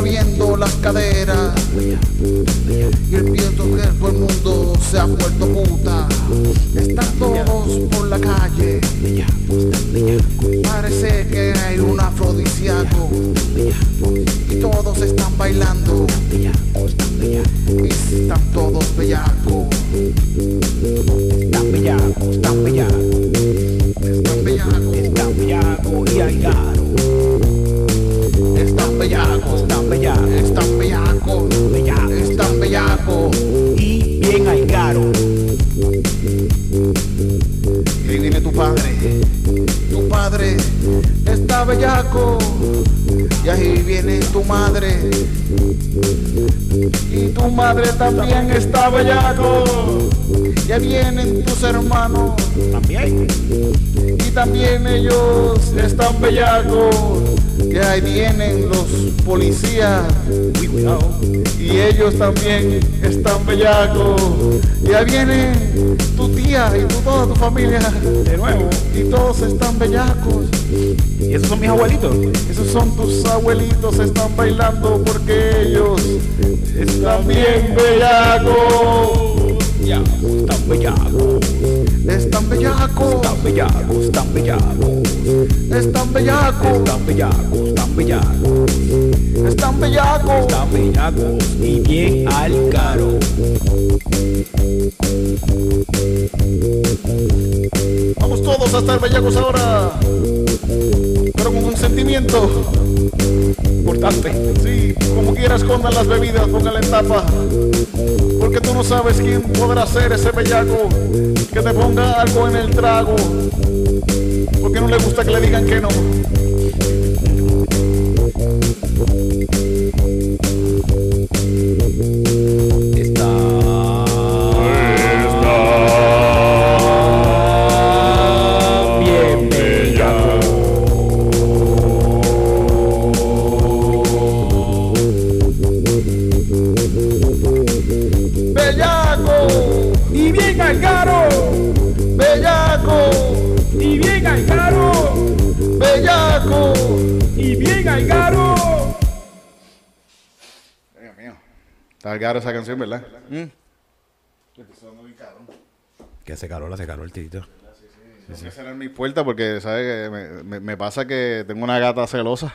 moviendo las caderas. Ya vienen tus hermanos. También. Y también ellos están bellacos. Y ahí vienen los policías. Cuidado. Y ellos también están bellacos. Y ahí viene tu tía y tu- toda tu familia. De nuevo. Y todos están bellacos. ¿Y esos son mis abuelitos? Esos son tus abuelitos, están bailando porque ellos están bien bellacos. Ya, están bellacos, Están bellacos. están bellacos, están bellacos, Están bellacos. están bellacos, están bellacos, Están bellacos. están bellacos y bien al caro. Vamos todos a estar bellacos ahora. Pero con un sentimiento. Importante. Sí, como quieras, escondan las bebidas, póngale en tapa. Porque tú no sabes quién podrá ser ese bellaco que te ponga algo en el trago. Porque no le gusta que le digan que no. Esa canción, ¿verdad? Que se caló, se caló el tito. Tengo que cerrar mi puerta porque, ¿sabes? Que me, me- me pasa que tengo una gata celosa.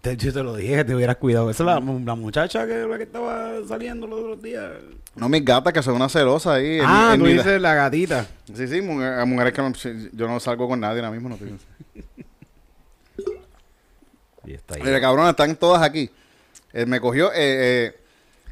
Te, yo te lo dije que te hubieras cuidado. Esa es la, la muchacha que, la que estaba saliendo los otros días. No, mis gatas que son una celosa ahí. ah, en tú mi- dices la gatita. Sí, sí, mujer- mujeres que no- sí, yo no salgo con nadie ahora mismo. No estoy- Y está ahí. Mira, cabrón, están todas aquí. Eh, me cogió, eh, eh,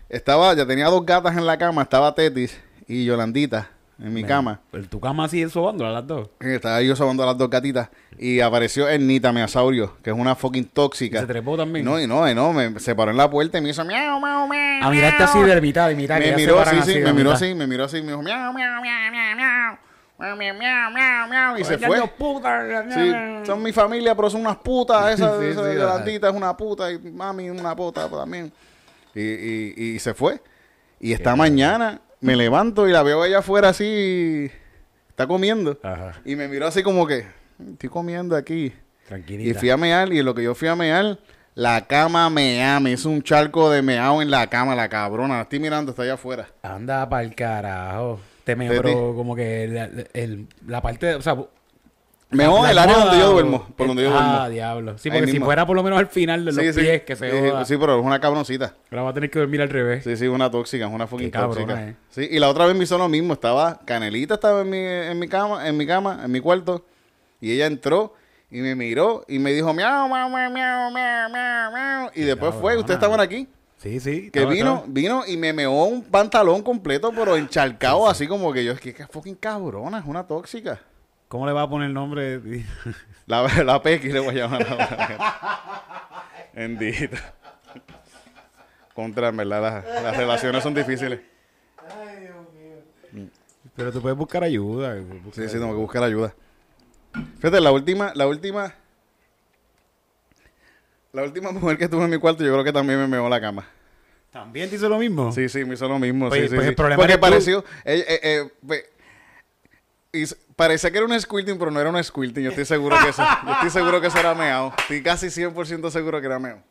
estaba, ya tenía dos gatas en la cama, estaba Tetis y Yolandita en mi cama. Pero tu cama sigue sobando a las dos. Estaba yo sobando a las dos gatitas y apareció Ernita Measaurio, que es una fucking tóxica. ¿Se trepó también? No, y no, y no, me se paró en la puerta y me hizo miau, miau, miau. A mirarte así de mitad, de mitad. Me se miró, sí, así sí, me miró así, me miró así, me dijo miau, miau, miau, miau, miau. Miau, miau, miau, miau, y se Oye, fue. Sí, son mi familia, pero son unas putas. Esa, Sí, esa sí, es una puta y mami es una puta también. Y, y, y se fue. Y esta mañana me levanto y la veo allá afuera así, está comiendo. Ajá, Y me miró así como que, estoy comiendo aquí. tranquilita. Y fui a mear y en lo que yo fui a mear, la cama mea, me hizo un charco de meao en la cama, la cabrona. La estoy mirando, está allá afuera. Anda pa'l carajo. Te me Vete. pero como que el- la parte, o sea... La el área donde yo duermo, por donde yo Ah, duermo. diablo. Sí, Ahí porque si mismo. fuera por lo menos al final de los Sí, sí. pies, que se Sí, joda. sí, pero es una cabroncita. Ahora va a tener que dormir al revés. Sí, sí, una tóxica, es una fucking Qué cabrona, tóxica. eh. Sí, y la otra vez me hizo lo mismo, estaba, Canelita estaba en mi, en mi cama, en mi cama, en mi cuarto, y ella entró y me miró y me dijo miau, miau, miau, miau, miau, miau, miau. Y después fue, cabrona. ustedes estaban aquí, Sí, sí. que estaba- vino, estaba- vino y me meó un pantalón completo, pero encharcado, así como que yo, es que es fucking cabrona, es una tóxica. ¿Cómo le va a poner el nombre? La, la Pequi le voy a llamar ahora. Bendito. Contra, en verdad, las, las relaciones son difíciles. Pero tú puedes buscar ayuda. Sí, sí, tengo que buscar ayuda. Fíjate, la última, la última, la última mujer que tuve en mi cuarto, yo creo que también me meó la cama. ¿También te hizo lo mismo? Sí, sí, me hizo lo mismo. Oye, sí, sí, pues sí. el problema Porque pareció, eh, eh, eh, pues, parecía que era un squirting, pero no era un squirting. Yo estoy seguro que eso, yo estoy seguro que eso era meao. Estoy casi 100% seguro que era meao.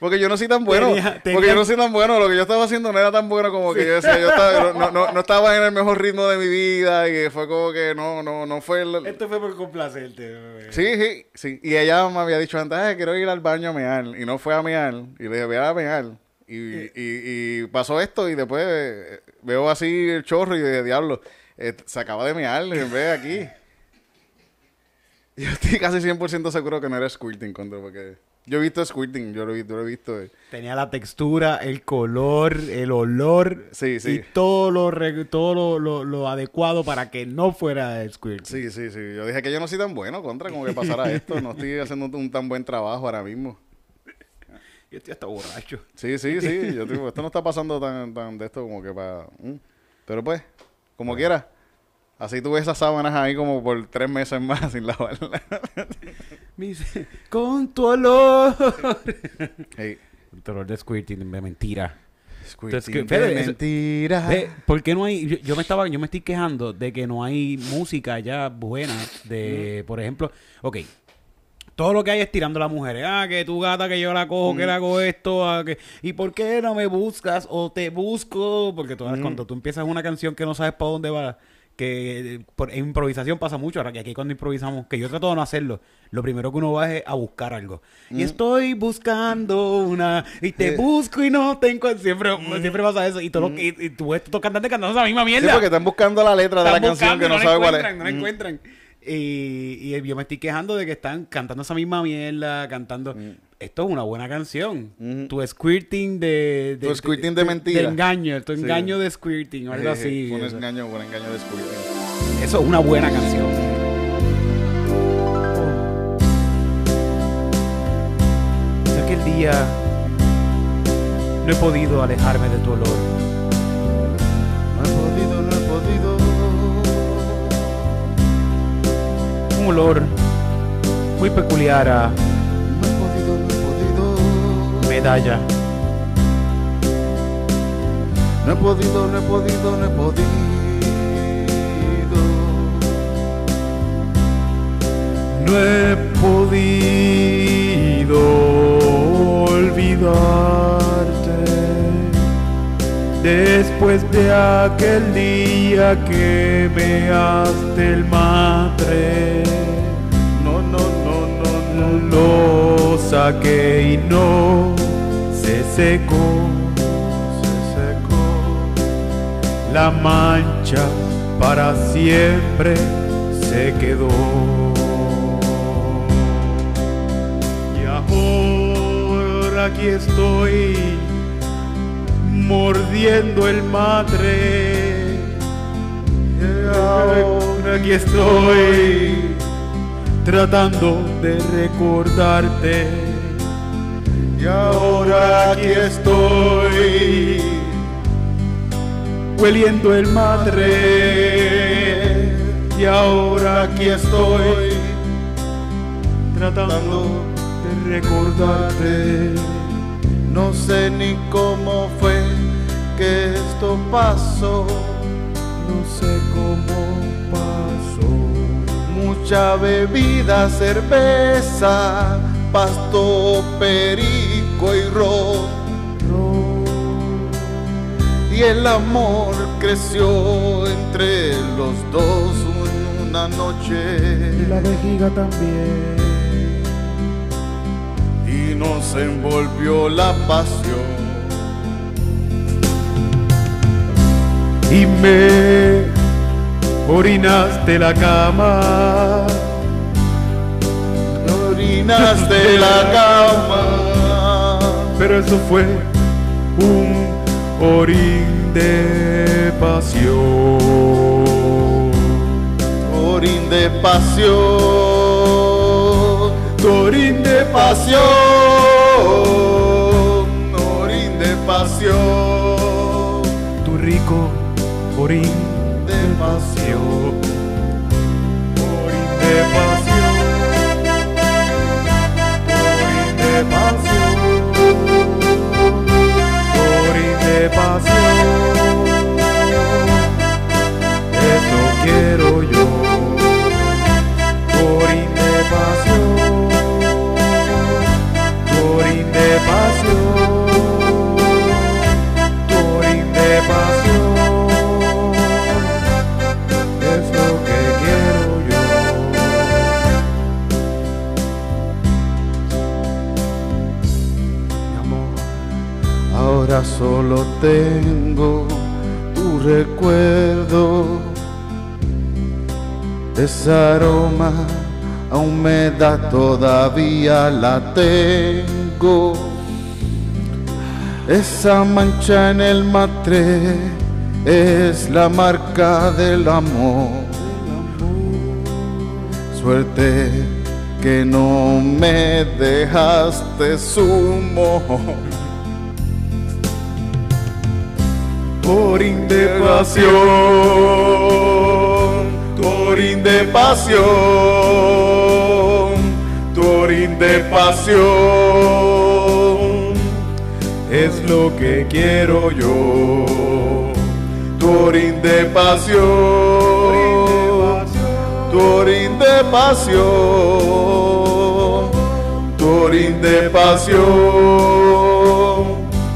Porque yo no soy tan bueno. Tenía- tenía- Porque yo no soy tan bueno. Lo que yo estaba haciendo no era tan bueno como que yo decía. Yo estaba, no, no, no estaba en el mejor ritmo de mi vida. Y fue como que no, no, no fue el, Esto fue por complacerte. bebé. Sí, sí, sí. Y ella me había dicho antes, "Ay, quiero ir al baño a mear. Y no fue a mear. Y le dije, voy a mear. Y, y, y pasó esto y después eh, veo así el chorro y de diablo, eh, se acaba de mear en vez de aquí. Yo estoy casi 100% seguro que no era squirting, contra, porque yo he visto squirting, yo lo he visto, lo he visto. eh. Tenía la textura, el color, el olor. Sí, sí. Y todo lo, todo lo, lo- lo adecuado para que no fuera el squirt. Sí, sí, sí. Yo dije que yo no soy tan bueno, contra, como que pasara esto. No estoy haciendo un tan buen trabajo ahora mismo. Yo estoy hasta borracho. Sí, sí, sí. Yo digo, esto no está pasando tan, tan de esto como que para... Pero pues, como quiera. Así tuve esas sábanas ahí como por tres meses más sin lavarlas. Me dice, con tu olor. Hey, tu olor de squirting, de mentira. squirting que, de Fede, eso- mentira. Ve, ¿Por qué no hay? Yo, yo me estaba, yo me estoy quejando de que no hay música ya buena de, por ejemplo, ok. Todo lo que hay es tirando a las mujeres. Ah, que tu gata que yo la cojo, que le hago esto, ah, que ¿y por qué no me buscas o te busco? Porque todas cuando tú empiezas una canción que no sabes para dónde va, que por improvisación pasa mucho, ahora que aquí cuando improvisamos, que yo trato de no hacerlo, lo primero que uno va es a buscar algo. Y estoy buscando una y te busco y no te encuentro, siempre siempre pasa eso y todo lo que y, y tú estos cantantes cantando esa misma Sí, mierda. porque están buscando la letra de la canción que no, sabe cuál es. encuentran, No la encuentran. Y, y yo me estoy quejando de que están cantando esa misma mierda, cantando. Esto es una buena canción. Ujú. Tu squirting de, Tu squirting de mentira. De engaño, tu Sí. engaño de squirting o algo así. Un Eso- engaño, un engaño de squirting. Eso es una buena canción. Oh. Sé que el día no he podido alejarme de tu olor. Olor muy peculiar a medalla. No he podido, no he podido, no he podido. No he podido olvidarte después de aquel día que me haste el matre. Lo saqué y no se secó Se secó. la mancha para siempre se quedó. Y ahora aquí estoy mordiendo el matre. Y ahora aquí estoy tratando de recordarte. Y ahora aquí estoy. hueliendo el madre y ahora aquí estoy tratando de recordarte No sé ni cómo fue que esto pasó. no sé cómo pasó Mucha bebida, cerveza, pasto, perico y ron. Y el amor creció entre los dos en una noche. la vejiga también Y nos envolvió la pasión. y me orinaste la cama Orinas de la cama. pero eso fue un orín de pasión Orín de pasión. orín de Pasión. Orín de pasión. tu rico orín quiero yo. Por indepasión, por indepasión, por indepasión, es lo que quiero yo. Mi amor, ahora solo tengo tu recuerdo. Ese aroma a humedad todavía la tengo. Esa mancha en el matre es la marca del amor. Suerte que no me dejaste sumo. Por indevasión, por indevasión, por indevasión, es lo que quiero yo. Turín de pasión, Turín de pasión, Turín de pasión,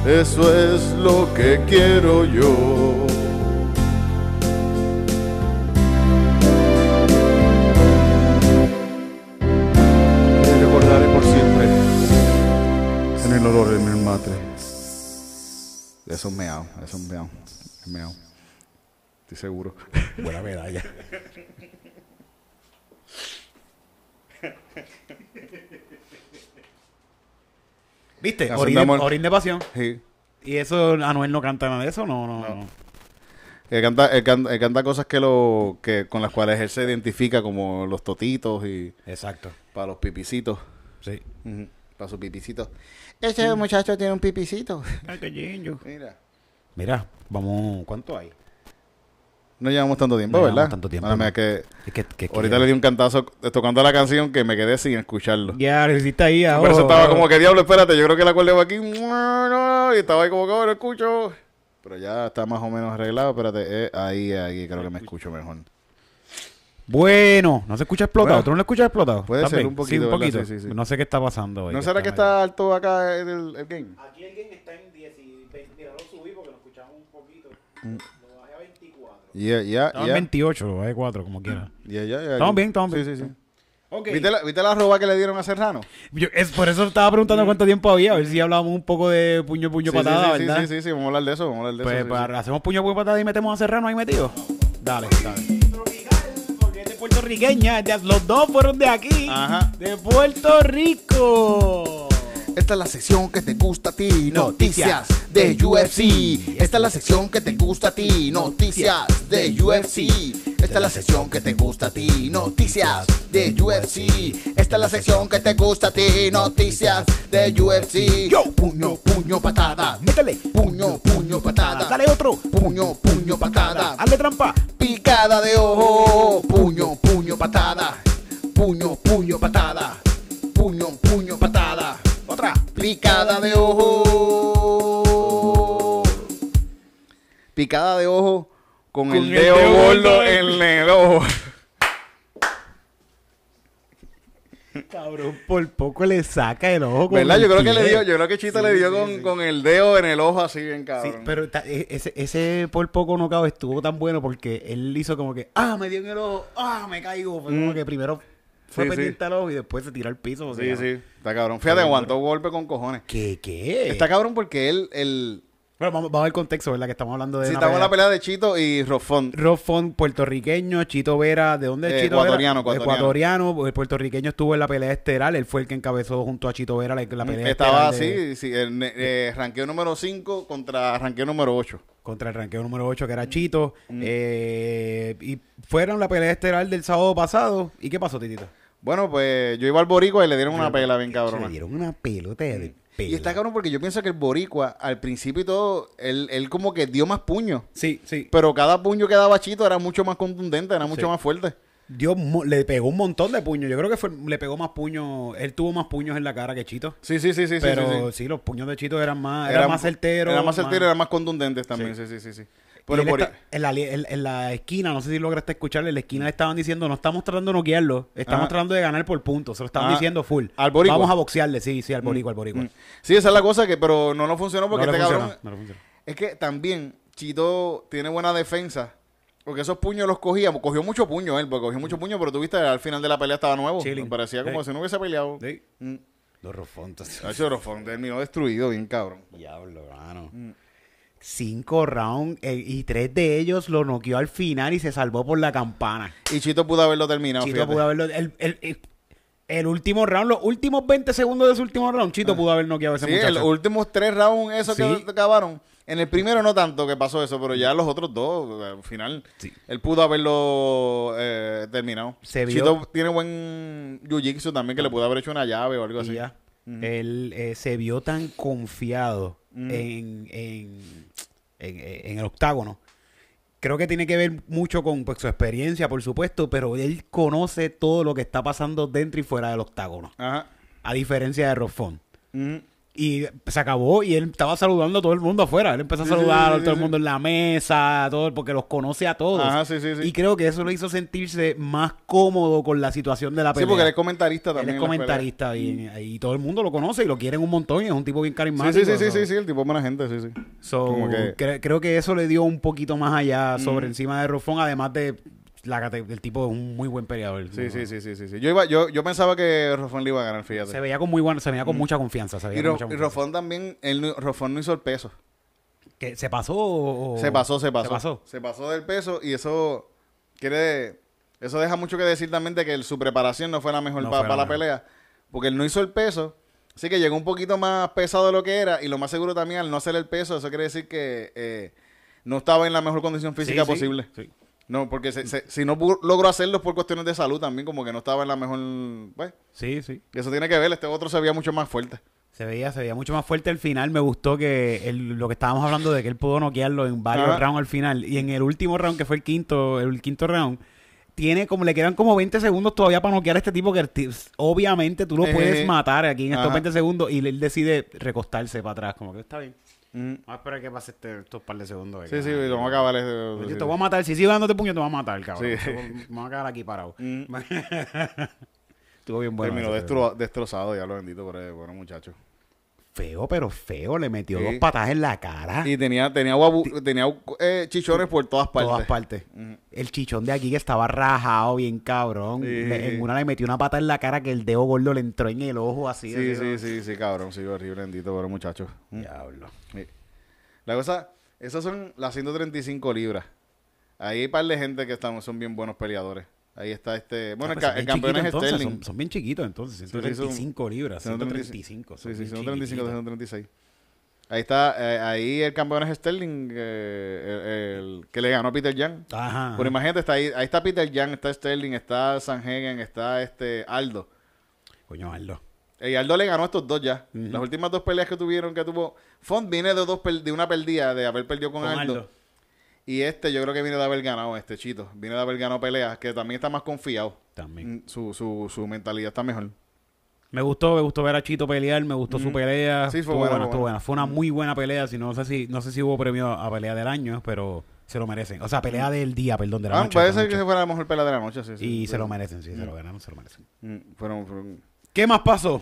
eso es lo que quiero yo. Eso es meao, eso es meao, es meao. Estoy seguro. Buena medalla. ¿Viste? Orín de. Orín pasión. Sí. ¿Y eso Anuel no canta nada de eso? No, no, no. Él canta, él canta, él canta cosas que lo, que, con las cuales él se identifica como los totitos y Exacto. para los pipicitos. Sí. Ujú, Para sus pipicitos. Ese muchacho tiene un pipicito. Ay, qué lindo. Mira. Mira, vamos, ¿cuánto hay? No llevamos tanto tiempo, No ¿verdad? llevamos tanto tiempo, no. que Es que, que- que- ahorita le di un cantazo tocando la canción que me quedé sin escucharlo. Ya, lo hiciste ahí Por ahora. eso estaba como que diablo, espérate, yo creo que la acorde va aquí. Y estaba ahí como que, lo escucho. Pero ya está más o menos arreglado, espérate. eh, ahí, ahí creo que me escucho mejor. Bueno, no se escucha explotado. Bueno, ¿Tú no lo escuchas explotado? puede ¿Estás ser bien? un poquito, Sí, un ¿verdad? poquito. Sí, sí, sí. No sé qué está pasando hoy. ¿No será que está alto acá el, el game? Aquí el game está en 10 y 20. Mira, lo subí porque lo escuchamos un poquito. Mm. Lo bajé a 24. Ya, ya, Estamos en ya. 28, lo bajé 4, como quiera. Ya, ya, ya. Estamos bien, estamos Sí, bien. sí, sí. Ok. ¿Viste la, ¿Viste la roba que le dieron a Serrano? Yo- es, por eso estaba preguntando cuánto tiempo había. A ver si hablábamos un poco de puño, puño, Mm. sí, patada, sí, sí, ¿verdad? sí, sí, sí, vamos a hablar de eso, vamos a hablar de Pues eso. sí, para- hacemos puño, puño, patada y metemos a Serrano ahí metido. Dale, dale. Puertorriqueña. Los dos fueron de aquí. Ajá. De Puerto Rico. Esta es la sección que te gusta a ti, Noticias de UFC. Esta es la sección que te gusta a ti, noticias de UFC. Esta es la sección que te gusta a ti, noticias de UFC. Esta es la sección que te gusta a ti, noticias de UFC. Yo, puño, puño, patada. Métele. Puño, puño, patada. Dale otro. Puño, puño, patada. Hazle trampa. Picada de ojo. Puño, puño, patada. Puño, puño, patada. Puño, puño. Picada de ojo. Picada de ojo con, Con el, el dedo, gordo en el ojo. Cabrón, por poco le saca el ojo. con ¿Verdad? Yo creo que le dio, yo creo que Chita Sí, le dio sí, con, sí. con el dedo en el ojo así bien Sí, cabrón. pero ta- e- ese, ese por poco no cabe estuvo tan bueno porque él hizo como que, ah, me dio en el ojo, ah, me caigo. Fue como que primero fue Mm. Sí, pendiente al ojo y después se tiró al piso. o sí, sea, sí, está cabrón. Fíjate, aguantó golpe con cojones. ¿Qué? ¿Qué? Está cabrón porque él, el, Bueno, vamos, vamos al contexto, ¿verdad? Que estamos hablando de. si una estamos en la pelea. de Chito y Rofón. Rob Font, puertorriqueño, Chito Vera, ¿de dónde es Eh, Chito ecuatoriano, Vera? ecuatoriano. Ecuatoriano, el puertorriqueño estuvo en la pelea estelar, él fue el que encabezó junto a Chito Vera la, la pelea Estaba estelar de- así, sí, el eh, ranqueo número 5 contra ranqueo número 8. contra el ranqueo número 8 que era Chito. Mm. eh, y fueron la pelea estelar del sábado pasado. ¿Y qué pasó, Titito? Bueno, pues yo iba al Boricua y le dieron una pela bien Le cabrona. dieron una pelota de pelo. Y está cabrón porque yo pienso que el Boricua, al principio y todo, él, él como que dio más puños. Sí, sí. Pero cada puño que daba Chito era mucho más contundente, era mucho Sí. más fuerte. Dio mo- le pegó un montón de puños. Yo creo que fue, le pegó más puños. Él tuvo más puños en la cara que Chito. Sí, sí, sí, sí. sí, pero sí, sí, sí. los puños de Chito eran más, eran más certeros. Era más certero, eran más contundentes también, sí, sí, sí. sí. Pero está- en, la, en- en la esquina, no sé si lograste escucharle, en la esquina le estaban diciendo, no estamos tratando de noquearlo, estamos Ajá. tratando de ganar por puntos. Se lo estaban Ah, diciendo full. al boricua. Vamos a boxearle, sí, sí, al boricua, al boricua. Mm. Sí, esa es la cosa que, pero no nos funcionó porque no este funcionó, cabrón. no le funcionó. Es que también Chito tiene buena defensa. Porque esos puños los cogía, cogió mucho puño él, porque cogió mucho puño, pero tuviste al final de la pelea estaba nuevo. Chilling. Me parecía como Sí. si no hubiese peleado. Sí. Mm. Los rofontos. Hacho Rofón terminó destruido, bien cabrón. Diablo, mano. Mm. Cinco rounds eh, y tres de ellos lo noqueó al final y se salvó por la campana. Y Chito pudo haberlo terminado. Chito fíjate. pudo haberlo. El, el- el- el último round, los últimos 20 segundos de su último round, Chito pudo haber noqueado a ese Sí, muchacho. los últimos tres rounds, esos Sí. que acabaron. En el primero no tanto que pasó eso, pero ya los otros dos, al final, Sí. él pudo haberlo eh, terminado. Se vio- Chito tiene buen jiu-jitsu también, que le pudo haber hecho una llave o algo Y así. ya. Él eh, se vio tan confiado Mm. en, en, en- en el octágono. Creo que tiene que ver mucho con pues, su experiencia, por supuesto, pero él conoce todo lo que está pasando dentro y fuera del octágono. Ajá. A diferencia de Rofón. Ujú. Y se acabó y él estaba saludando a todo el mundo afuera. Él empezó a Sí, sí, saludar sí, a sí, todo el sí. mundo en la mesa, todo, porque los conoce a todos. Ajá, sí, sí, sí. Y creo que eso le hizo sentirse más cómodo con la situación de la Sí, pelea. porque él es comentarista Él también. es las peleas. comentarista y, y todo el mundo lo conoce y lo quieren un montón y es un tipo bien Sí, carismático. sí, sí, sí, sí, sí, el tipo es buena gente, sí, sí. so, Como que- cre- creo que eso le dio un poquito más allá sobre Mm. encima de Rofón, además de la el tipo es un muy buen peleador. Sí, sí, sí, sí, sí, sí. Yo, iba, yo, yo pensaba que Rofón le iba a ganar, fíjate. Se veía con muy buena, se veía con mucha confianza. Se, veía Mm. y, con Ro- mucha y confianza. Rofón también, no- Rofón no hizo el peso. ¿Que ¿Se pasó o- Se pasó, se pasó. ¿Se pasó? Se pasó del peso y eso quiere... Eso deja mucho que decir también de que el- su preparación no fue la mejor No para la mejor. pelea. Porque él no hizo el peso. Así que llegó un poquito más pesado de lo que era. Y lo más seguro también al no hacer el peso, eso quiere decir que eh, no estaba en la mejor condición física Sí, sí, posible. sí. No, porque se- se- si no logró hacerlo es por cuestiones de salud también, como que no estaba en la mejor... Pues, Sí, sí. eso tiene que ver, este otro se veía mucho más fuerte. Se veía, se veía mucho más fuerte al final. Me gustó que el- lo que estábamos hablando de que él pudo noquearlo en varios Ajá. rounds al final. Y en el último round, que fue el quinto, el quinto round, tiene como, le quedan como 20 segundos todavía para noquear a este tipo que obviamente tú lo Eh, puedes matar aquí en estos ajá. 20 segundos y él decide recostarse para atrás. Como que está bien. Mm. Vamos a esperar que pase este, estos par de segundos. Sí, sí, vamos a acabar. Yo te voy a matar. Si sigo dándote puño, te voy a matar, cabrón. Sí. Vamos a quedar aquí parado. Mm. Estuvo bien bueno. Terminó destro- destrozado, ya lo bendito, pero bueno muchacho. Feo, pero feo. Le metió Sí. dos patas en la cara. Y tenía, tenía, guabu- tenía eh, chichones por todas partes. todas partes. El chichón de aquí que estaba rajado, bien cabrón. Sí. Le- en una le metió una pata en la cara que el dedo gordo le entró en el ojo así. Sí, así, sí, sí, sí, cabrón, sí, horrible, bendito, pero muchacho. Mm. Diablo. Sí. La cosa, esas son las 135 libras. Ahí hay un par de gente que están, son bien buenos peleadores. Ahí está este, bueno, Ah, pues son el bien campeón es entonces, Sterling. Son, son bien chiquitos entonces. sí, son- 135 libras. 135. 135. Sí, sí, bien 135, chiquititos. 136. Ahí está, eh, ahí el campeón es Sterling, eh, el, el que le ganó a Peter Young. Ajá. Pero imagínate, está ahí, ahí está Peter Young, está Sterling, está Sanhagen, está este Aldo. Coño, Aldo. Y Aldo le ganó a estos dos ya. Las últimas dos peleas que tuvieron, que tuvo. Font viene de dos de una perdida, de haber perdido con, Con Aldo. Aldo. Y este yo creo que viene de haber ganado, este chito. Viene de haber ganado peleas, que también está más confiado. También. Mm, Su, su, su mentalidad está mejor. Me gustó, me gustó ver a Chito pelear, me gustó su Ujú. pelea. Sí, fue Estuvo buena, buena, fue estuvo buena. buena. Fue una muy buena pelea. Si no, sé si, no sé si hubo premio a pelea del año, pero se lo merecen. O sea, pelea del día, perdón, de la Ah, noche. puede de la ser que noche. se fuera la mejor pelea de la noche, sí. sí, Y sí, se lo merecen, sí, se lo ganaron, se lo merecen. Mm, fueron- fueron- ¿Qué más pasó?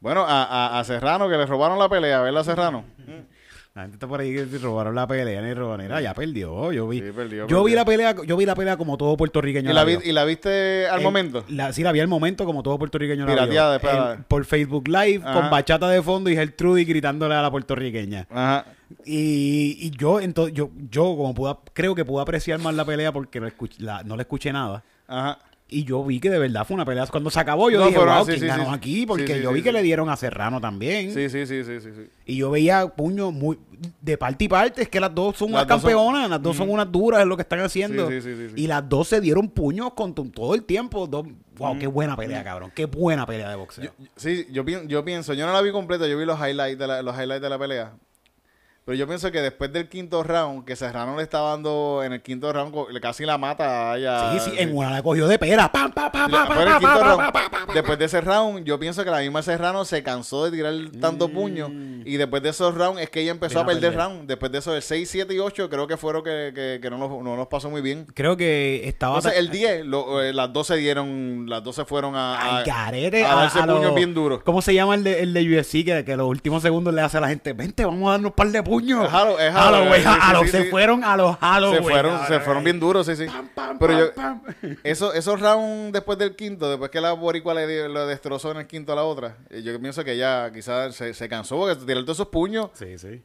Bueno, a, a, a Serrano, que le robaron la pelea, ¿verdad, Serrano? La gente está por ahí que robaron la pelea, ni robaron. Mira, ya perdió. Yo vi, Sí, perdió, yo vi la pelea, yo vi la pelea como todo puertorriqueño. ¿Y la, vi-. ¿Y la viste al En- momento? La, sí, la vi al momento como todo puertorriqueño la Pirateada. En- por Facebook Live, Ajá. con bachata de fondo y Gertrude gritándole a la puertorriqueña. Ajá. Y, y yo, entonces, yo, yo como pude, creo que pude apreciar más la pelea porque no, escuch- la- no le escuché nada. Ajá. Y yo vi que de verdad fue una pelea. Cuando se acabó, yo No, dije, wow, sí, ¿quién sí, ganó sí. aquí? Porque yo vi que le dieron a Serrano también. Sí, sí, sí, sí. Y yo veía puño muy de parte y parte. Es que las dos son Las unas dos son- campeonas, las dos son unas duras en lo que están haciendo. Sí, sí, sí, sí, sí. Y las dos se dieron puños con todo el tiempo. Dos- wow, qué buena pelea, cabrón. Qué buena pelea de boxeo. Sí, yo, yo pienso, yo no la vi completa, yo vi los highlights de la, los highlights de la pelea. Pero yo pienso que después del quinto round, que Serrano le estaba dando en el quinto round, casi la mata a ella. sí, sí, en una la cogió de pera. Pam, pam, pam. Después de ese round, yo pienso que la misma Serrano se cansó de tirar tanto Mm. puño. Y después de esos rounds es que ella empezó a a perder perder. round. Después de eso, el 6, 7 y 8, creo que fueron que, que, que no, nos, no nos pasó muy bien. Creo que estaba. Entonces, el 10, lo- eh, las dos se dieron, las dos se fueron a, a- Al garete, a darse puños los- bien duros. ¿Cómo se llama el de, el de UFC? Que, que los últimos segundos le hace a la gente, vente, vamos a darnos un par de puños. Es Halo- es Halloween, Halloween, sí, a los- sí, se sí. fueron a los Halloween. se fueron, se fueron bien duros, sí, sí. Pam, Pero yo, pam, eso, esos rounds después del quinto, después que la boricua le lo destrozó en el quinto a la otra, eh, yo pienso que ya quizás se, se cansó porque tirar todos esos puños, Sí, sí.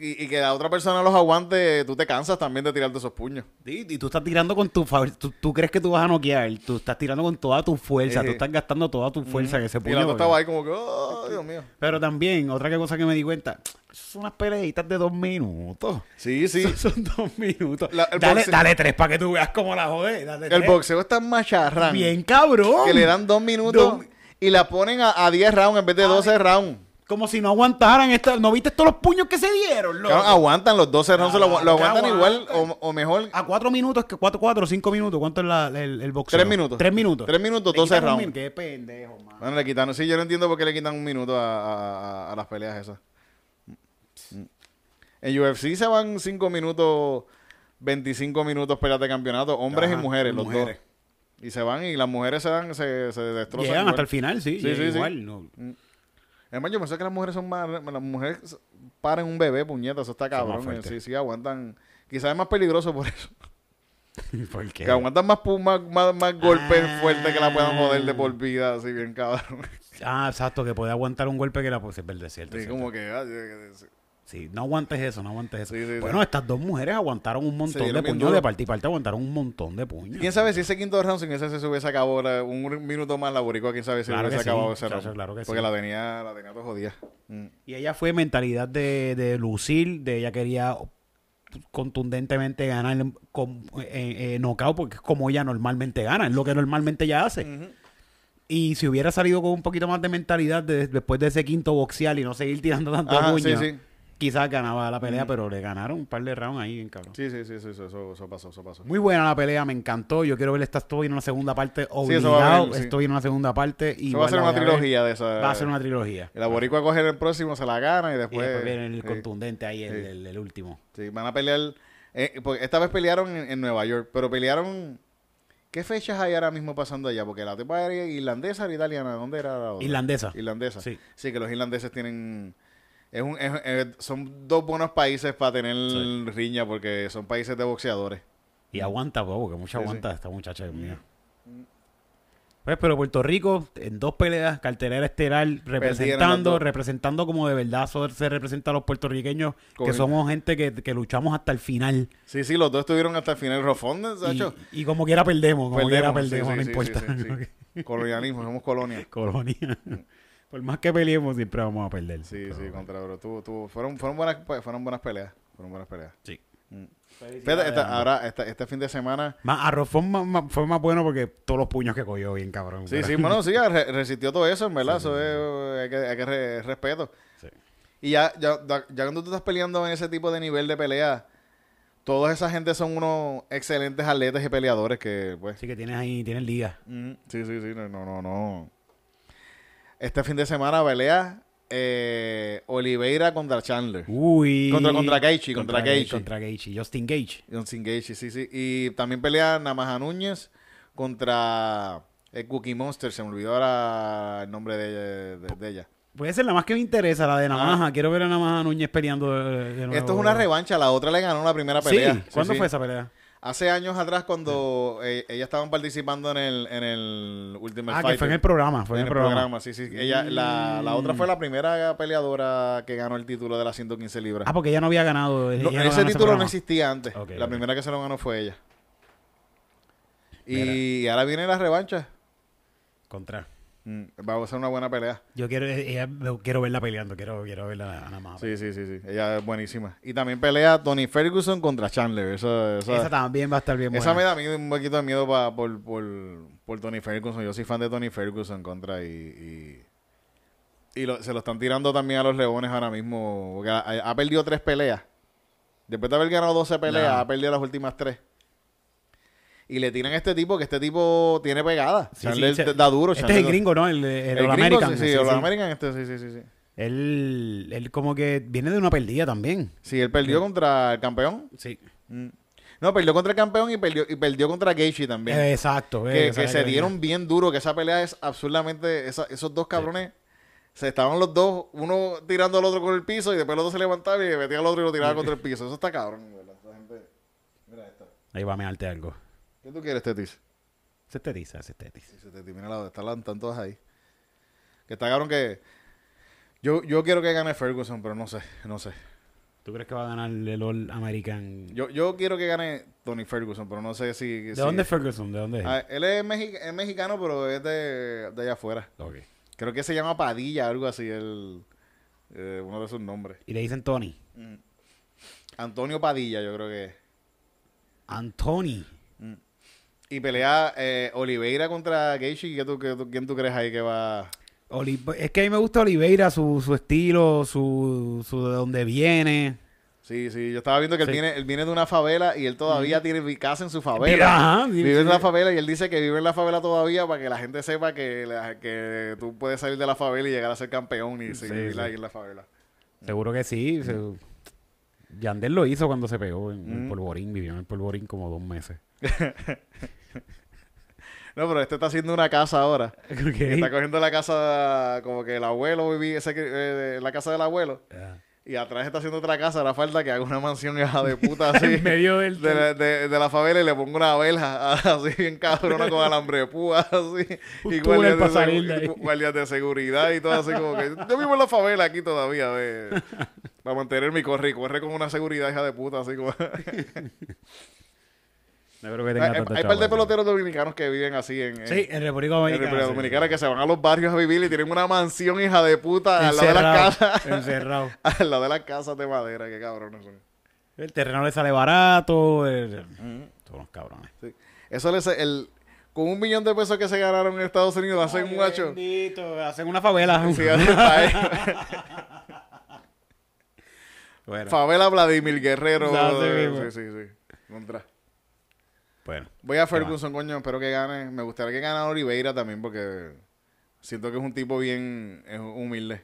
y, y que la otra persona los aguante, tú te cansas también de tirarte esos puños. Sí, y tú estás tirando con tu favor. Tú, tú crees que tú vas a noquear. Tú estás tirando con toda tu fuerza. Sí. Tú estás gastando toda tu fuerza que ese Y puño. la otra porque- estaba ahí como que, oh, Dios mío. Pero también, otra que cosa que me di cuenta. Son unas peleitas de dos minutos. Sí, sí. Son, son dos minutos. La- dale, dale tres para que tú veas cómo la jode. Dale El tres. boxeo es tan macharrán Bien cabrón. que le dan dos minutos Dos- y la ponen a, a 10 rounds en vez de 12 rounds. Como si no aguantaran. Esta... ¿No viste todos los puños que se dieron? loco? Aguantan los 12 rounds, se lo, lo aguantan igual o, o mejor. A cuatro minutos, que cuatro, cuatro, cinco minutos. ¿Cuánto es la- el, el boxeo? Tres minutos. Tres minutos. Tres minutos, Le 12 quitan un rounds. Qué pendejo, man. Bueno, le quitan. Sí, yo no entiendo por qué le quitan un minuto a, a- a- a las peleas esas. En UFC se van 5 minutos, 25 minutos peleas de campeonato, hombres Ajá, y mujeres, los mujeres. dos. Y se van y las mujeres se dan, se, se destrozan. Llegan igual. hasta el final, sí. Sí, sí, sí. igual. no. Además, yo pensé que las mujeres son más. Las mujeres paren un bebé, puñeta, eso está cabrón. eh. Sí, sí, aguantan. Quizás es más peligroso por eso. ¿Por qué? Que aguantan más, más, más, más golpes Ah. fuertes que la puedan joder de por vida, así bien cabrón. Ah, exacto, que puede aguantar un golpe que la es verdad, es cierto. Sí, cierto. como que. ah, sí, sí. Sí, no aguantes eso, no aguantes eso. Sí, sí, sí. bueno, estas dos mujeres aguantaron un montón de puños de parte y parte, aguantaron un montón de puños. ¿Quién sabe si ese quinto round sin ese se hubiese acabado la- un minuto más la boricua? ¿Quién sabe si Claro hubiese sí, acabado ese round? claro que Porque sí. la tenía, la tenía todo jodida. Mm. Y ella fue mentalidad de, de lucir, de ella quería contundentemente ganar con eh, eh, knockout porque es como ella normalmente gana, es lo que normalmente ella hace. Y si hubiera salido con un poquito más de mentalidad de- después de ese quinto boxeal y no seguir tirando tanto Ajá, puño, sí, sí. Quizás ganaba la pelea, pero le ganaron un par de rounds ahí, bien cabrón. Sí, sí, sí, sí, eso, eso, eso pasó, eso pasó. Muy buena la pelea, me encantó. Yo quiero ver esta estoy en una segunda parte eso va a obligado. venir, sí. Estoy en una segunda parte y Eso va a ser una trilogía de esa. Va a ser una trilogía. La boricua coge el próximo, se la gana y Y después... después viene el contundente ahí, el, el- el último. sí, van a pelear... eh, porque esta vez pelearon en, en Nueva York, pero pelearon... ¿Qué fechas hay ahora mismo pasando allá? Porque la tipa era irlandesa o italiana. ¿Dónde era la otra? Irlandesa. Irlandesa. Sí. Sí, que los irlandeses tienen... Es un, es- es- son dos buenos países para tener Sí. riña porque son países de boxeadores. Y aguanta, pues, porque mucha Sí, aguanta esta muchacha, Dios mío. Pues, pero Puerto Rico, en dos peleas, cartelera estelar, representando, representando como de verdad se representa a los puertorriqueños, que somos gente que, que luchamos hasta el final. Sí, sí, los dos estuvieron hasta el final. Rofón, Y, y como quiera perdemos, como quiera Perdemos, sí, perdemos, sí, no sí, importa. sí. Colonialismo, somos colonia. Colonia. Por más que peleemos, siempre vamos a perder. Sí, Pero sí, contra bro. Tuvo, tuvo, fueron, fueron, buenas, pe- fueron buenas peleas. Fueron buenas peleas. Sí. Mm. Esta- ahora, esta- este fin de semana. Más, arroz fue más, más- fue más bueno porque todos los puños que cogió bien, cabrón. Sí, sí, bueno, sí, re- resistió todo eso, en verdad. Eso es, hay que, hay que re- respeto. Sí. Y ya, ya, ya cuando tú estás peleando en ese tipo de nivel de pelea, toda esa gente son unos excelentes atletas y peleadores que, pues. Así que tienes ahí, tienes liga. Mm, Sí, sí, sí, no, no, no. Este fin de semana pelea eh, Oliveira contra Chandler. Uy. Contra- contra Gaethje, contra Gaethje. Contra Gaethje. Justin Gage. Johnson Gaethje, sí, sí. Y también pelea Namaja Núñez contra el Cookie Monster. Se me olvidó ahora el nombre de ella. de- de ella. Puede ser la más que me interesa, la de Namaja. Quiero ver a Namaja Núñez peleando de, de nuevo. Ah. Esto es una revancha. La otra le ganó la primera pelea. Sí, ¿cuándo sí. fue esa pelea? Hace años atrás cuando eh, ellas estaban participando en el, en el Ultimate ah, Fighter. que fue en el programa. Fue en en el programa. programa, sí, sí. Ella, la, la otra fue la primera peleadora que ganó el título de las 115 libras. Ah, porque ella no había ganado. No, no ese título no existía antes. La primera que se lo ganó fue ella. Y ahora viene la revancha. Contra. Mm, Va a ser una buena pelea. Yo quiero, ella, quiero verla peleando. Quiero, quiero verla a Namaja. Sí, sí, sí, sí. Ella es buenísima. Y también pelea Tony Ferguson contra Chandler. Esa, esa, Esa también va a estar bien esa me da miedo, un poquito de miedo pa- por, por, por Tony Ferguson. Yo soy fan de Tony Ferguson contra y... Y, y lo- se lo están tirando también a los Leones ahora mismo. Porque ha, ha perdido tres peleas. Después de haber ganado 12 peleas, ha perdido las últimas tres. Y le tiran a este tipo, que este tipo tiene pegada. Sí, Chandler sí, da duro. Este es el gringo, ¿no? El, el, El gringo, American. sí, sí, Sí, el sí. American este, sí, sí, sí, sí. Él, él como que viene de una perdida también. Sí, él perdió contra el campeón. Sí. Mm. No, perdió contra el campeón y perdió, y perdió contra Gaethje también. Eh, exacto. que eh, que sabía se dieron bien duro, que esa pelea es absurdamente... esa- esos dos cabrones, se estaban los dos, uno tirando al otro con el piso y después el otro se levantaba y metía al otro y lo tiraba contra el piso. Eso está cabrón, ¿verdad? Esa gente... Mira esto. Ahí va a mearte algo. ¿Qué tú quieres, Tetis? Se te dice, se. Sí, se te termina la... Están, están todas ahí. Que está cabrón que... Yo, yo quiero que gane Ferguson, pero no sé, no sé. ¿Tú crees que va a ganar el All American? Yo, yo quiero que gane Tony Ferguson, pero no sé si... ¿De si- dónde es Ferguson? ¿De dónde es? Ah, él es, mexi- es mexicano, pero es de, de allá afuera. Ok. Creo que se llama Padilla, algo así, el, eh, uno de sus nombres. Y le dicen Tony. Antonio Padilla, yo creo que. Anthony. Y pelea eh, Oliveira contra Gaethje. ¿Qué tú, qué tú- ¿Quién tú crees ahí que va...? Oli- es que a mí me gusta Oliveira, su, su estilo, su, su de dónde viene. Sí, sí, yo estaba viendo que él, Sí. viene, él viene de una favela y él todavía tiene vi- casa en su favela. Ajá, sí, vive en la favela y él dice que vive en la favela todavía para que la gente sepa que, la- que tú puedes salir de la favela y llegar a ser campeón y Sí, seguir ahí en la favela. Seguro que sí. se- Yandel lo hizo cuando se pegó en el Mm. polvorín. Vivió en el polvorín como dos meses. No, pero este está haciendo una casa ahora. Está cogiendo la casa como que el abuelo vivía ese, eh, la casa del abuelo. Ah. Y atrás está haciendo otra casa. Ahora falta que haga una mansión hija de puta así. en medio del... de, la- de- de la favela y le pongo una verja así bien cabrona con alambre de púa así Un y guardias de, segu- de guardias de seguridad y todo así como que yo vivo en la favela aquí todavía ve, para mantener mi corre corre con una seguridad hija de puta así como No creo que hay, tenga hay par de peloteros dominicanos que viven así en, en- Sí, en República en Dominicana. República sí. Dominicana que se van a los barrios a vivir y tienen una mansión hija de puta al lado de las casas encerrado. al lado de las casas de madera qué cabrones son El terreno le sale barato. el- Todos los cabrones. Sí. eso les el con un millón de pesos que se ganaron en Estados Unidos hacen un Bendito, hacen una favela. Sí, bueno, Favela Vladimir Guerrero. Sí, sí, sí. Contra. Bueno. Voy a Ferguson, coño. Espero que gane. Me gustaría que gane Oliveira también porque siento que es un tipo bien es humilde.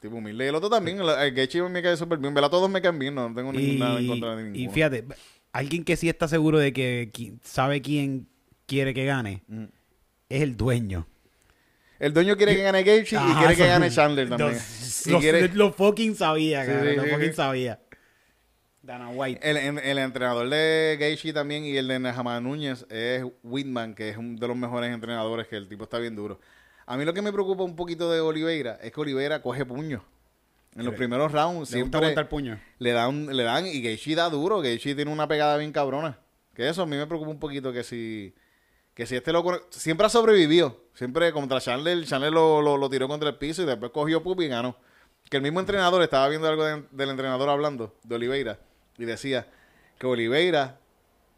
Tipo humilde. Y el otro también. El, el Gaethje me cae súper bien. Vela, todos me caen bien. No tengo ningún- nada en contra de Y, ninguno. y fíjate, alguien que sí está seguro de que qui- sabe quién quiere que gane Mm. es el dueño. El dueño quiere que gane Gaethje y quiere que gane Chandler también. Los- Y Lo quiere- lo fucking sabía, Sí, sí, lo fucking sí. sabía. Dana White. El, el- el entrenador de Gaethje también y el de Nahama Núñez es Whitman, que es uno de los mejores entrenadores, que el tipo está bien duro. A mí lo que me preocupa un poquito de Oliveira es que Oliveira coge puño. En los primeros rounds Le gusta siempre aguantar puño. le dan, le dan y Gaethje da duro. Gaethje tiene una pegada bien cabrona. Que eso a mí me preocupa un poquito que si que si este loco siempre ha sobrevivido. Siempre contra Chandler, Chandler lo, lo, lo tiró contra el piso y después cogió pupi y ganó. Que el mismo entrenador, estaba viendo algo de- del entrenador hablando, de Oliveira, y decía que Oliveira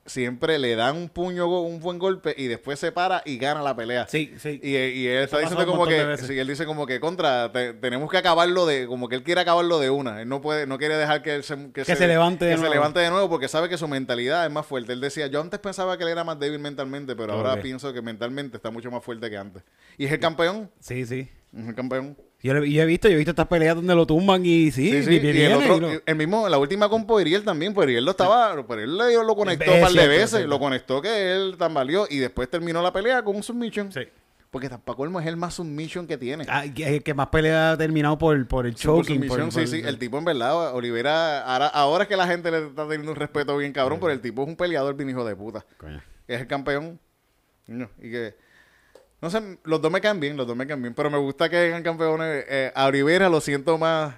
siempre le dan un puño, un buen golpe y después se para y gana la pelea. Sí, sí. Y, y él está diciendo como de que, sí, él dice como que contra, te- tenemos que acabarlo de, como que él quiere acabarlo de una. Él no puede, no quiere dejar que él se, Que se levante de que se nuevo. levante de nuevo porque sabe que su mentalidad es más fuerte. Él decía, yo antes pensaba que él era más débil mentalmente, pero ahora pienso que mentalmente está mucho más fuerte que antes. Y es el campeón, Sí, sí. es el campeón. Yo, le- yo he visto, yo he visto estas peleas donde lo tumban y sí, Sí, sí, y y el, otro, y lo- el mismo, la última con Poirier también, Poirier lo estaba, Poirier le- lo conectó un par de veces, lo conectó que él tambaleó y después terminó la pelea con un submission. Sí. Porque tampoco es el más submission que tiene. Ah, que- el que más pelea ha terminado por, por el Sí, choking. por- sumisión, por- sí, sí. El tipo, en verdad, Olivera, ahora, ahora es que la gente le está teniendo un respeto bien cabrón, pero el tipo es un peleador bien hijo de puta. Coño. Es el campeón. No, y que. No sé, los dos me caen bien, los dos me caen bien, pero me gusta que hagan campeones. Eh, a Olivera lo siento más.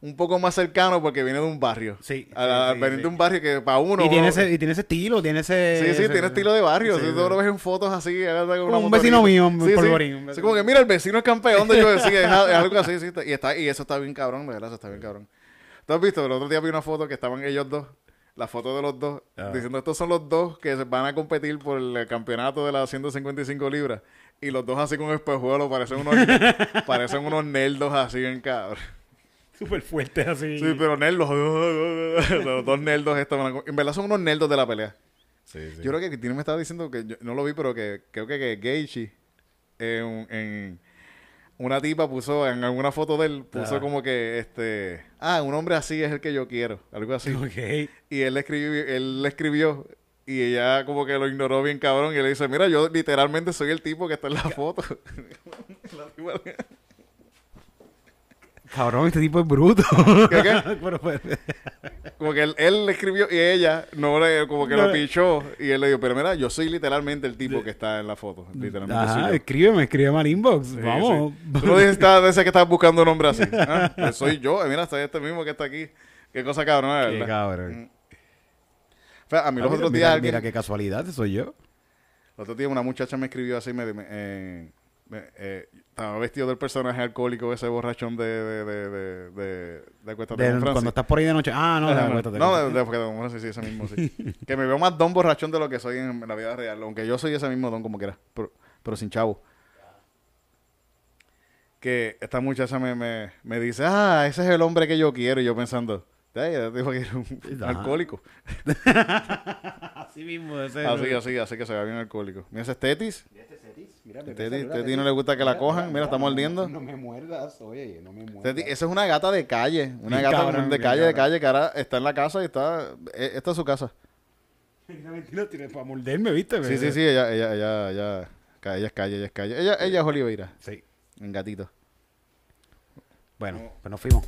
Un poco más cercano porque viene de un barrio. Sí, A- sí, a- sí, venir sí. de un barrio que para uno. y, tiene uno- ese, y tiene ese estilo, tiene ese... Sí, sí, ese- tiene estilo de barrio. Si sí. tú lo ves en fotos así, Como un vecino mío. Polvorín, un vecino. como que mira, el vecino es campeón de yo decía, es, es algo así, sí, y, está, y eso está bien cabrón, de verdad, eso está bien cabrón. ¿Tú has visto? El otro día vi una foto que estaban ellos dos, la foto de los dos, Ah. diciendo estos son los dos que van a competir por el campeonato de las 155 libras. Y los dos así con espejuelos, parecen unos, parecen unos nerdos así en cabrón. Súper fuerte así. Sí, pero nerdos. los dos nerdos estos van a- En verdad son unos nerdos de la pelea. Sí, sí. Yo creo que Tino me estaba diciendo que yo no lo vi, pero que creo que, que en, en una tipa puso en alguna foto de él puso Ah. como que este ah un hombre así es el que yo quiero algo así. Y él le escribió él le escribió y ella como que lo ignoró bien cabrón y le dice mira yo literalmente soy el tipo que está en la foto Cabrón, este tipo es bruto. ¿Qué, qué? Pero, pues, Como que él, él le escribió y ella no le, como que No. lo pichó. Y él le dijo, pero mira, yo soy literalmente el tipo que está en la foto. Literalmente soy Ajá, yo. escríbeme, escríbeme al inbox. Sí, Vamos. sí. Tú no de ese que estabas buscando un hombre así. Ah, pues soy yo. Eh, Mira, soy este mismo que está aquí. Qué cosa cabrona, de Qué ¿verdad? cabrón. O sea, a mí los Ah, otros mira, días... mira, alguien- qué casualidad, soy yo. El otro día una muchacha me escribió así, me, me- eh, eh, estaba vestido del personaje alcohólico, ese borrachón de, de, de, de, de, de De- cuando estás por ahí de noche. Ah, no, Ajá, de no, de, de con Francis, sí, ese mismo, sí. que me veo más don borrachón de lo que soy en la vida real, aunque yo soy ese mismo don como quiera, pero, pero sin chavo. Que esta muchacha me, me, me dice, ah, ese es el hombre que yo quiero, y yo pensando, "Ay, ella dijo que era un alcohólico. Así mismo, ese. Así, así, así que se ve bien alcohólico. Mira ese es Tetis. Mira, Teti, Teti no le gusta que la cojan. Mira, está mordiendo. No me muerdas, oye, no me muerdas. Teti, esa es una gata de calle. Una gata cabrón, de calle, de cabrón. calle, que ahora está en la casa y está. eh, Esta es su casa. Mentira, tiene para morderme, ¿viste? Sí, sí, sí, ella, ella, ella, ella. Ella es calle, ella es calle. Ella, ella es Oliveira, Sí. en gatito. Bueno, pues nos fuimos.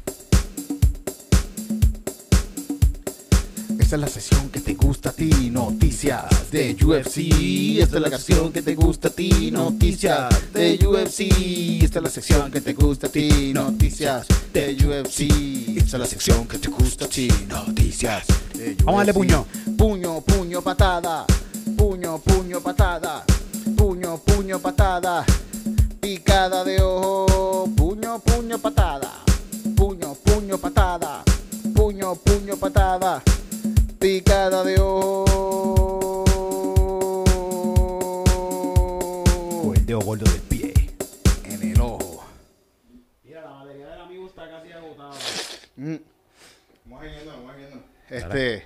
Esta es la sesión que te gusta a ti, noticias de UFC. Esta es la canción que te gusta a ti, noticias de UFC. Esta es la sección que te gusta a ti, noticias de UFC. Esta es la sección que te gusta a ti, noticias de UFC. Vamos a darle puño. Puño, puño, patada. Puño, puño, patada. Puño, puño, patada. Picada de ojo. Puño, puño, patada. Puño, puño, patada. Puño, puño, patada. Picada de ojo. el dedo gordo del pie. En el ojo. Mira, la batería del amigo está casi agotada. Mm. Vamos yendo, vamos yendo. Este.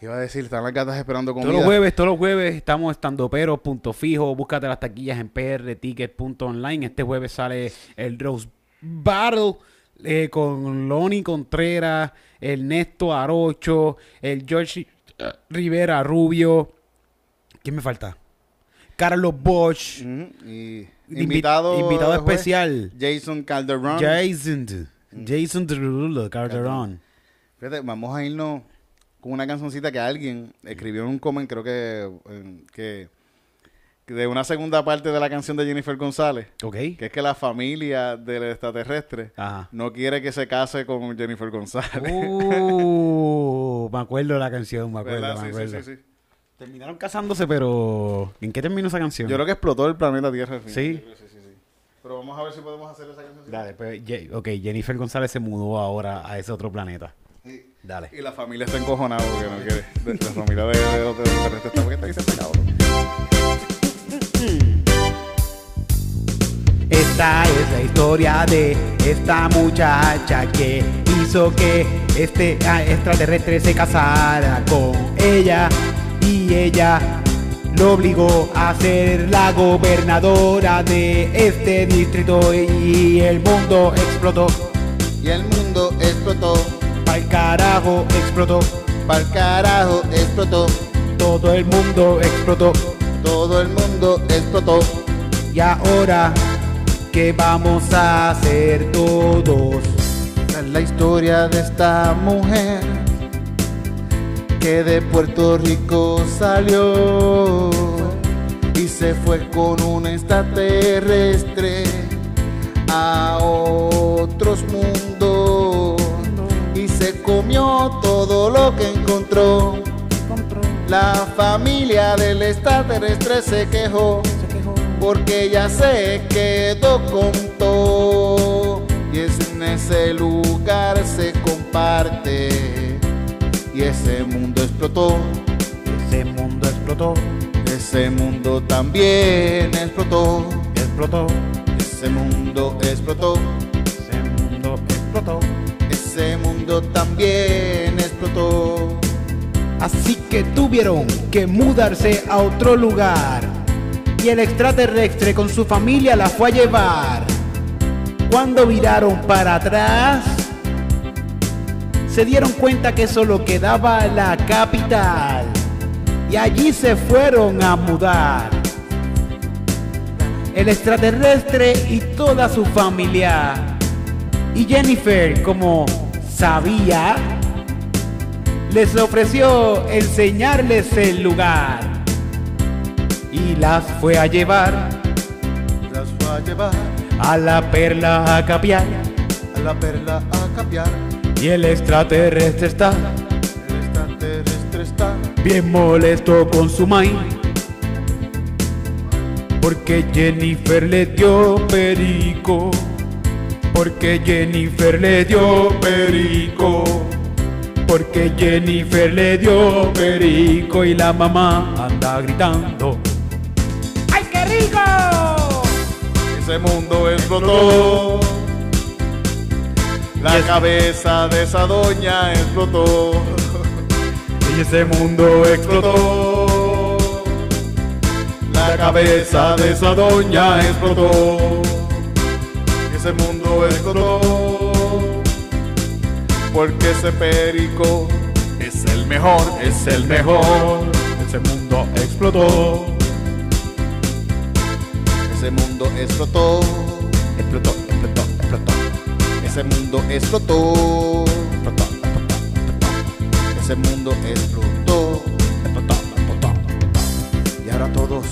Iba a decir, están las gatas esperando comida. Todos los jueves, todos los jueves estamos estando pero punto fijo. Búscate las taquillas en prticket.online. Este jueves sale el Rose Battle eh, con Lonnie Contreras, Ernesto Arocho, el George Rivera Rubio. ¿Quién me falta? Carlos Bosch. Y Invi- invitado, especial. Jason Calderon. Jason. Jason Derulo, Calderón. Fíjate, vamos a irnos con una cancioncita que alguien escribió en un comment, creo que, que de una segunda parte de la canción de Jennifer González, Ok. que es que la familia del extraterrestre Ajá. no quiere que se case con Jennifer González. Uh, me acuerdo de la canción, me acuerdo, ¿Verdad? me Sí, sí, acuerdo. sí, sí. Terminaron casándose, pero ¿en qué terminó esa canción? Yo creo que explotó el planeta Tierra al final. Sí. Pero vamos a ver si podemos hacer esa canción. Dale, pues, ok, Jennifer González se mudó ahora a ese otro planeta. Sí. Dale. Y la familia está encojonada porque no quiere. La familia de, de, de los extraterrestres está porque está ahí se cabrón. Esta es la historia de esta muchacha que hizo que este extraterrestre se casara con ella y ella lo obligó a ser la gobernadora de este distrito y el mundo explotó. Y el mundo explotó. Al carajo explotó. Pa'l carajo explotó. Todo el mundo explotó. Todo el mundo explotó. Y ahora, ¿qué vamos a hacer todos? Esta es la historia de esta mujer que de Puerto Rico salió y se fue con un extraterrestre a otros mundos y se comió todo lo que encontró. La familia del extraterrestre se quejó porque ella se quedó con todo. Y es en ese lugar se comparte. Y ese mundo explotó. Ese mundo explotó, ese mundo también explotó. Explotó, ese mundo explotó. Ese mundo explotó. ese mundo también explotó Así que tuvieron que mudarse a otro lugar. Y el extraterrestre con su familia la fue a llevar. Cuando viraron para atrás, se dieron cuenta que solo quedaba la capital. Y allí se fueron a mudar. El extraterrestre y toda su familia Y Jennifer, como sabía, les ofreció enseñarles el lugar. Y las fue a llevar Las va a llevar a la perla a capiar. a la perla a capiar. Y el extraterrestre está El extraterrestre está bien molesto con su maíz. Porque Jennifer le dio perico. Porque Jennifer le dio perico. Porque Jennifer le dio perico y la mamá anda gritando. ¡Ay, qué rico! Ese mundo explotó. La cabeza de esa doña explotó. Y ese mundo explotó. Explotó. La cabeza de esa doña explotó. Ese mundo explotó. Porque ese perico es el mejor, es el mejor. Ese mundo explotó. Ese mundo explotó. Explotó, explotó, explotó. Ese mundo explotó. Explotó, explotó, explotó. Ese mundo explotó. Explotó, explotó, explotó. Y ahora todos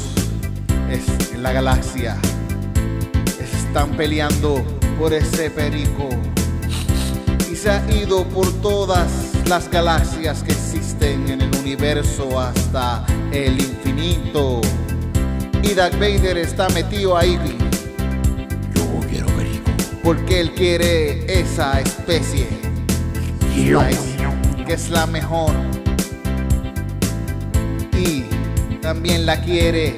es en la galaxia están peleando por ese perico. Se ha ido por todas las galaxias que existen en el universo hasta el infinito. Y Darth Vader está metido ahí Yo quiero perico. porque él quiere esa especie. Spice, que es la mejor. Y también la quiere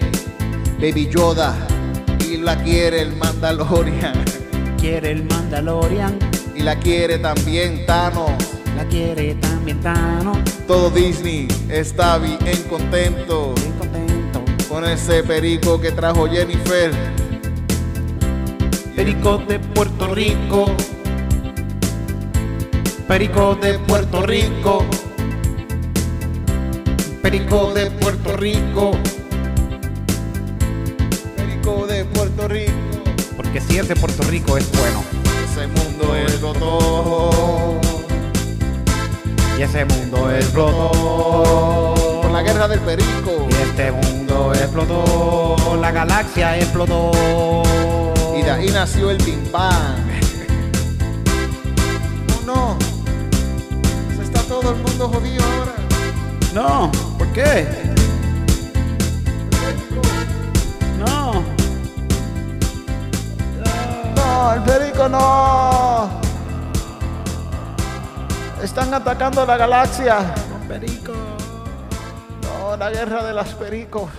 Baby Yoda. Y la quiere el Mandalorian. Quiere el Mandalorian. Y la quiere también Thanos. La quiere también Thanos. Todo Disney está bien contento Bien contento. con ese perico que trajo Jennifer. Perico de Puerto Rico. Perico de Puerto Rico. Perico de Puerto Rico. Perico de Puerto Rico. Porque si es de Puerto Rico es bueno. Ese mundo explotó. Y ese mundo explotó. Por la guerra del perico. Y este mundo explotó. La galaxia explotó. Y de ahí nació el Bang. Oh no. Se está todo el mundo jodido ahora. No, ¿por qué? No, el perico no. Están atacando la galaxia. Perico. No, la guerra de los pericos.